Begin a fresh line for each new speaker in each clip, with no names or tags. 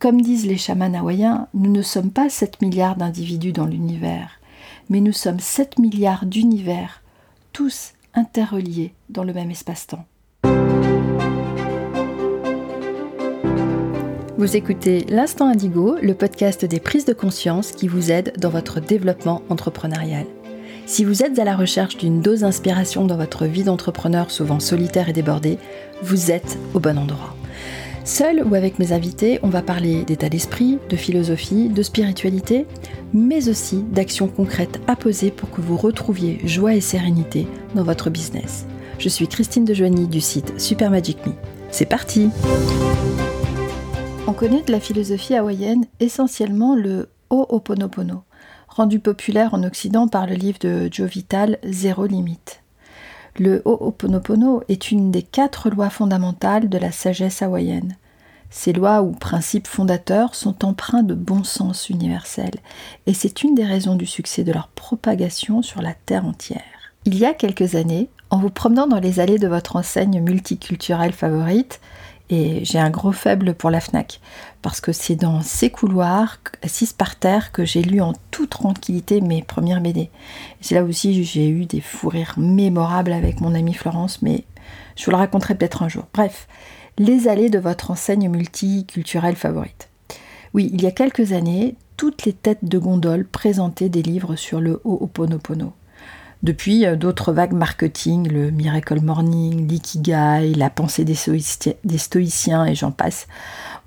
Comme disent les chamans hawaïens, nous ne sommes pas 7 milliards d'individus dans l'univers, mais nous sommes 7 milliards d'univers, tous interreliés dans le même espace-temps. Vous écoutez L'Instant Indigo, le podcast des prises de conscience qui vous aide dans votre développement entrepreneurial. Si vous êtes à la recherche d'une dose d'inspiration dans votre vie d'entrepreneur souvent solitaire et débordée, vous êtes au bon endroit. Seul ou avec mes invités, on va parler d'état d'esprit, de philosophie, de spiritualité, mais aussi d'actions concrètes à poser pour que vous retrouviez joie et sérénité dans votre business. Je suis Christine Dejoigny du site Super Magic Me. C'est parti On connaît de la philosophie hawaïenne essentiellement le Ho'oponopono, rendu populaire en Occident par le livre de Joe Vital Zéro Limite. Le Ho'oponopono est une des quatre lois fondamentales de la sagesse hawaïenne. Ces lois ou principes fondateurs sont empreints de bon sens universel, et c'est une des raisons du succès de leur propagation sur la terre entière. Il y a quelques années, en vous promenant dans les allées de votre enseigne multiculturelle favorite, et j'ai un gros faible pour la FNAC, parce que c'est dans ces couloirs, assises par terre, que j'ai lu en toute tranquillité mes premières BD. C'est là aussi j'ai eu des fous rires mémorables avec mon amie Florence, mais je vous le raconterai peut-être un jour. Bref, les allées de votre enseigne multiculturelle favorite. Oui, il y a quelques années, toutes les têtes de gondole présentaient des livres sur le Ho'oponopono. Depuis, euh, d'autres vagues marketing, le Miracle Morning, l'Ikigai, la pensée des, stoïciens et j'en passe,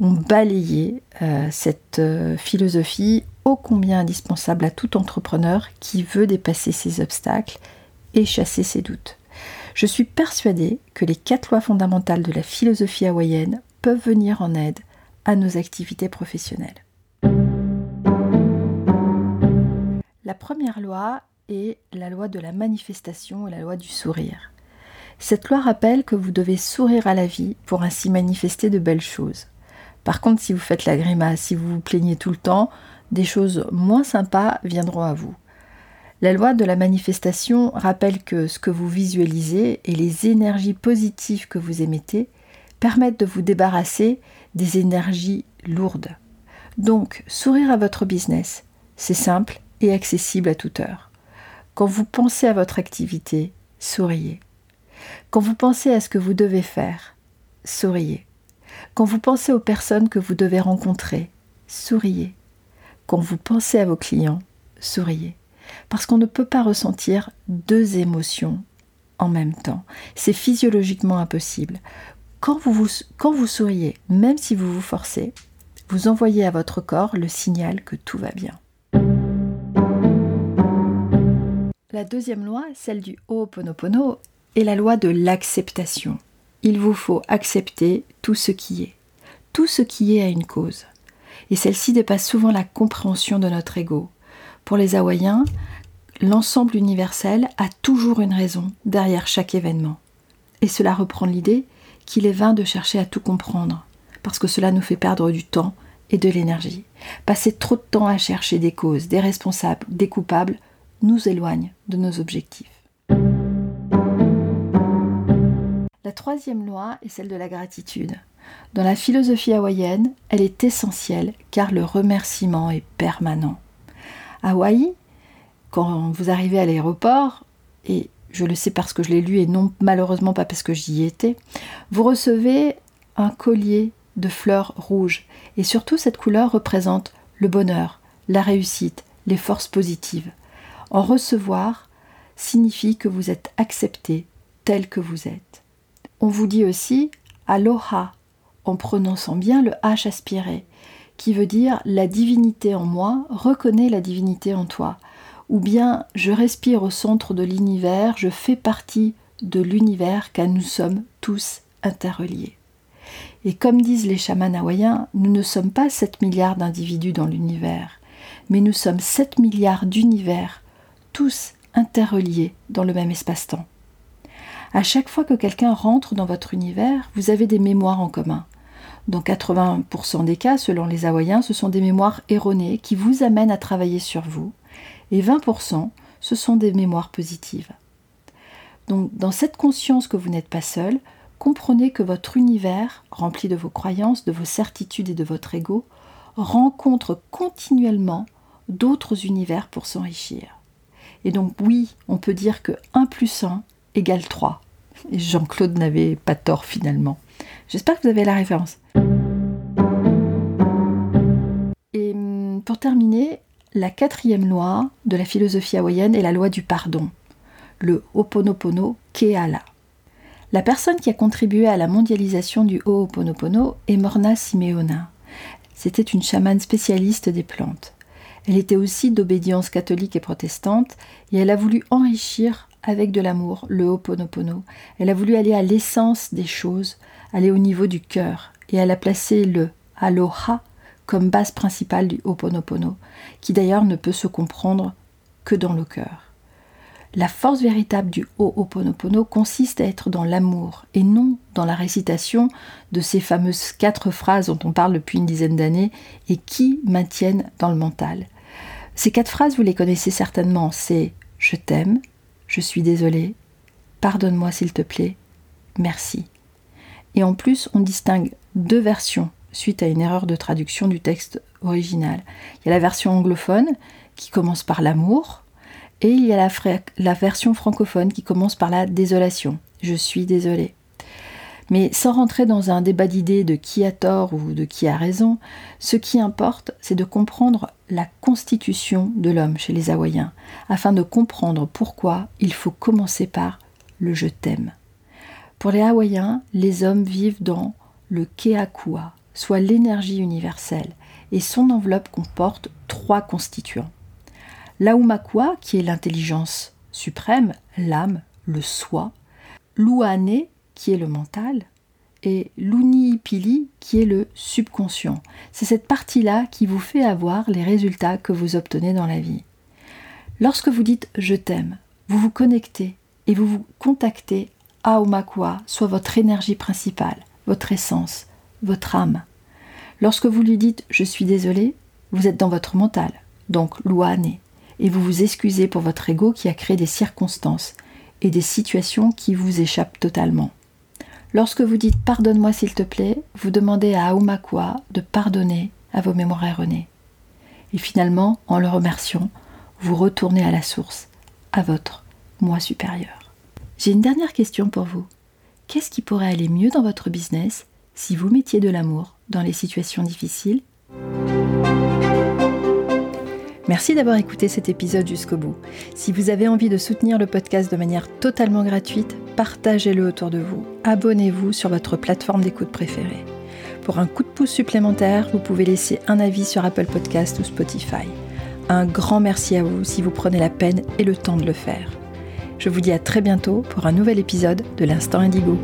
ont balayé euh, cette euh, philosophie ô combien indispensable à tout entrepreneur qui veut dépasser ses obstacles et chasser ses doutes. Je suis persuadée que les quatre lois fondamentales de la philosophie hawaïenne peuvent venir en aide à nos activités professionnelles. La première loi est la loi de la manifestation et la loi du sourire. Cette loi rappelle que vous devez sourire à la vie pour ainsi manifester de belles choses. Par contre, si vous faites la grimace, si vous vous plaignez tout le temps, des choses moins sympas viendront à vous. La loi de la manifestation rappelle que ce que vous visualisez et les énergies positives que vous émettez permettent de vous débarrasser des énergies lourdes. Donc, sourire à votre business, c'est simple et accessible à toute heure. Quand vous pensez à votre activité, souriez. Quand vous pensez à ce que vous devez faire, souriez. Quand vous pensez aux personnes que vous devez rencontrer, souriez. Quand vous pensez à vos clients, souriez. Parce qu'on ne peut pas ressentir deux émotions en même temps. C'est physiologiquement impossible. Quand vous, souriez, même si vous vous forcez, vous envoyez à votre corps le signal que tout va bien. La deuxième loi, celle du Ho'oponopono, est la loi de l'acceptation. Il vous faut accepter tout ce qui est. Tout ce qui est a une cause. Et celle-ci dépasse souvent la compréhension de notre ego. Pour les Hawaïens, l'ensemble universel a toujours une raison derrière chaque événement. Et cela reprend l'idée qu'il est vain de chercher à tout comprendre, parce que cela nous fait perdre du temps et de l'énergie. Passer trop de temps à chercher des causes, des responsables, des coupables, nous éloigne de nos objectifs. La troisième loi est celle de la gratitude. Dans la philosophie hawaïenne, elle est essentielle car le remerciement est permanent. Hawaï, quand vous arrivez à l'aéroport, et je le sais parce que je l'ai lu et non malheureusement pas parce que j'y étais, vous recevez un collier de fleurs rouges. Et surtout, cette couleur représente le bonheur, la réussite, les forces positives. En recevoir signifie que vous êtes accepté tel que vous êtes. On vous dit aussi aloha en prononçant bien le H aspiré, qui veut dire la divinité en moi reconnaît la divinité en toi, ou bien je respire au centre de l'univers, je fais partie de l'univers car nous sommes tous interreliés. Et comme disent les chamans hawaïens, nous ne sommes pas 7 milliards d'individus dans l'univers, mais nous sommes 7 milliards d'univers tous interreliés dans le même espace-temps. À chaque fois que quelqu'un rentre dans votre univers, vous avez des mémoires en commun. Dans 80% des cas, selon les Hawaïens, ce sont des mémoires erronées qui vous amènent à travailler sur vous, et 20%, ce sont des mémoires positives. Donc, dans cette conscience que vous n'êtes pas seul, comprenez que votre univers, rempli de vos croyances, de vos certitudes et de votre ego, rencontre continuellement d'autres univers pour s'enrichir. Et donc oui, on peut dire que 1 plus 1 égale 3. Et Jean-Claude n'avait pas tort finalement. J'espère que vous avez la référence. Et hum, pour terminer, la quatrième loi de la philosophie hawaïenne est la loi du pardon, le Ho'oponopono Keala. La personne qui a contribué à la mondialisation du Ho'oponopono est Morna Simeona. C'était une chamane spécialiste des plantes. Elle était aussi d'obédience catholique et protestante et elle a voulu enrichir avec de l'amour le Ho'oponopono. Elle a voulu aller à l'essence des choses, aller au niveau du cœur et elle a placé le Aloha comme base principale du Ho'oponopono, qui d'ailleurs ne peut se comprendre que dans le cœur. La force véritable du Ho'oponopono consiste à être dans l'amour et non dans la récitation de ces fameuses quatre phrases dont on parle depuis une dizaine d'années et qui maintiennent dans le mental. Ces quatre phrases, vous les connaissez certainement, c'est je t'aime, je suis désolé, pardonne-moi s'il te plaît, merci. Et en plus, on distingue deux versions suite à une erreur de traduction du texte original. Il y a la version anglophone qui commence par l'amour, et il y a la, version francophone qui commence par la désolation. Je suis désolé. Mais sans rentrer dans un débat d'idées de qui a tort ou de qui a raison, ce qui importe, c'est de comprendre la constitution de l'homme chez les Hawaïens, afin de comprendre pourquoi il faut commencer par le je t'aime. Pour les Hawaïens, les hommes vivent dans le keakua, soit l'énergie universelle, et son enveloppe comporte trois constituants. L'aumakua, qui est l'intelligence suprême, l'âme, le soi, l'uane, qui est le mental, et l'unipili, qui est le subconscient. C'est cette partie-là qui vous fait avoir les résultats que vous obtenez dans la vie. Lorsque vous dites je t'aime, vous vous connectez et vous vous contactez à Aumakua, soit votre énergie principale, votre essence, votre âme. Lorsque vous lui dites je suis désolé, vous êtes dans votre mental, donc l'ouane, et vous vous excusez pour votre ego qui a créé des circonstances et des situations qui vous échappent totalement. Lorsque vous dites pardonne-moi s'il te plaît, vous demandez à Aumakua de pardonner à vos mémoires erronées. Et finalement, en le remerciant, vous retournez à la source, à votre moi supérieur. J'ai une dernière question pour vous. Qu'est-ce qui pourrait aller mieux dans votre business si vous mettiez de l'amour dans les situations difficiles? Merci d'avoir écouté cet épisode jusqu'au bout. Si vous avez envie de soutenir le podcast de manière totalement gratuite, partagez-le autour de vous. Abonnez-vous sur votre plateforme d'écoute préférée. Pour un coup de pouce supplémentaire, vous pouvez laisser un avis sur Apple Podcast ou Spotify. Un grand merci à vous si vous prenez la peine et le temps de le faire. Je vous dis à très bientôt pour un nouvel épisode de l'Instant Indigo.